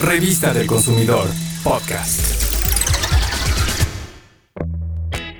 Revista del Consumidor, podcast.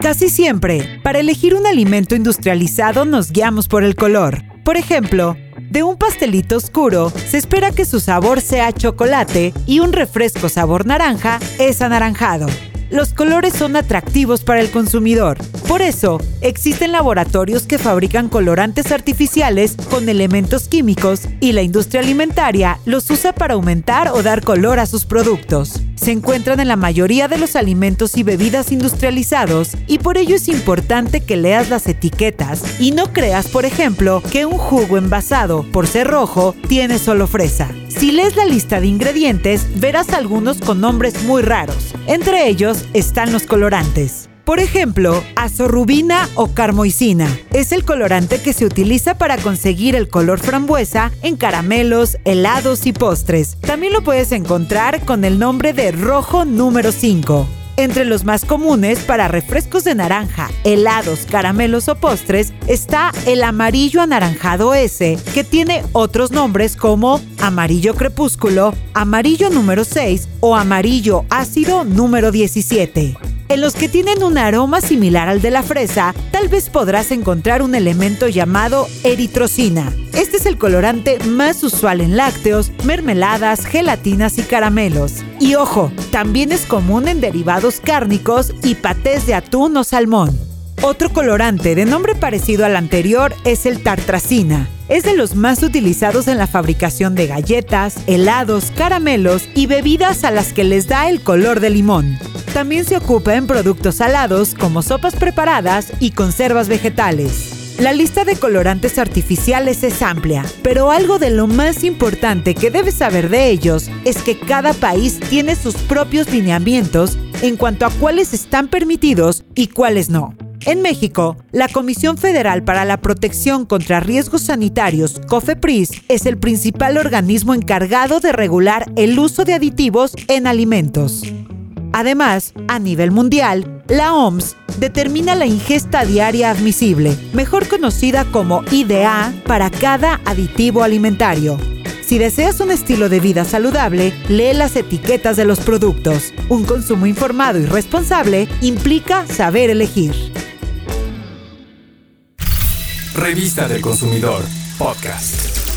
Casi siempre, para elegir un alimento industrializado nos guiamos por el color. Por ejemplo, de un pastelito oscuro se espera que su sabor sea chocolate y un refresco sabor naranja es anaranjado los colores son atractivos para el consumidor. Por eso, existen laboratorios que fabrican colorantes artificiales con elementos químicos y la industria alimentaria los usa para aumentar o dar color a sus productos. Se encuentran en la mayoría de los alimentos y bebidas industrializados y por ello es importante que leas las etiquetas y no creas, por ejemplo, que un jugo envasado, por ser rojo, tiene solo fresa. Si lees la lista de ingredientes, verás algunos con nombres muy raros. Entre ellos están los colorantes. Por ejemplo, azorrubina o carmoicina es el colorante que se utiliza para conseguir el color frambuesa en caramelos, helados y postres. También lo puedes encontrar con el nombre de rojo número 5. Entre los más comunes para refrescos de naranja, helados, caramelos o postres está el amarillo anaranjado S, que tiene otros nombres como amarillo crepúsculo, amarillo número 6 o amarillo ácido número 17. En los que tienen un aroma similar al de la fresa, tal vez podrás encontrar un elemento llamado eritrocina. Este es el colorante más usual en lácteos, mermeladas, gelatinas y caramelos. Y ojo, también es común en derivados cárnicos y patés de atún o salmón. Otro colorante de nombre parecido al anterior es el tartracina. Es de los más utilizados en la fabricación de galletas, helados, caramelos y bebidas a las que les da el color de limón. También se ocupa en productos salados como sopas preparadas y conservas vegetales. La lista de colorantes artificiales es amplia, pero algo de lo más importante que debes saber de ellos es que cada país tiene sus propios lineamientos en cuanto a cuáles están permitidos y cuáles no. En México, la Comisión Federal para la Protección contra Riesgos Sanitarios, COFEPRIS, es el principal organismo encargado de regular el uso de aditivos en alimentos. Además, a nivel mundial, la OMS determina la ingesta diaria admisible, mejor conocida como IDA, para cada aditivo alimentario. Si deseas un estilo de vida saludable, lee las etiquetas de los productos. Un consumo informado y responsable implica saber elegir. Revista del Consumidor, podcast.